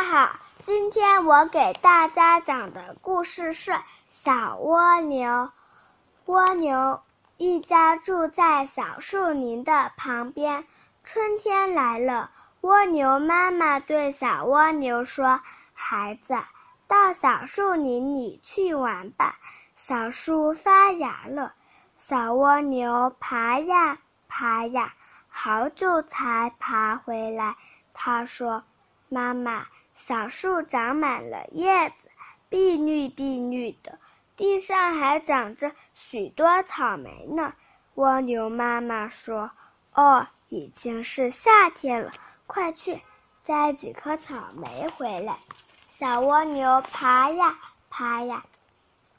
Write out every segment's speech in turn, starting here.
大家好，今天我给大家讲的故事是小蜗牛。蜗牛一家住在小树林的旁边。春天来了，蜗牛妈妈对小蜗牛说：“孩子，到小树林里去玩吧，小树发芽了。”小蜗牛爬呀爬呀，好久才爬回来。他说：“妈妈。”小树长满了叶子，碧绿碧绿的，地上还长着许多草莓呢。蜗牛妈妈说：“哦，已经是夏天了，快去摘几颗草莓回来。”小蜗牛爬呀爬呀，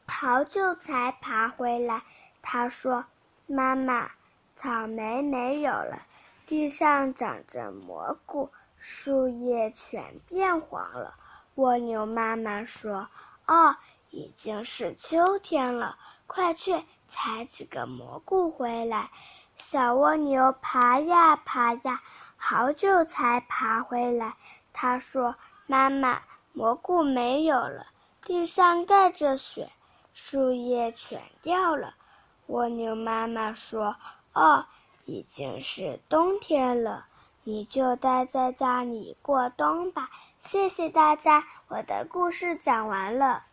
好久才爬回来。他说：“妈妈，草莓没有了，地上长着蘑菇。”树叶全变黄了。蜗牛妈妈说：“哦，已经是秋天了，快去采几个蘑菇回来。”小蜗牛爬呀爬呀，好久才爬回来。他说：“妈妈，蘑菇没有了，地上盖着雪，树叶全掉了。”蜗牛妈妈说：“哦，已经是冬天了。”你就待在家里过冬吧。谢谢大家，我的故事讲完了。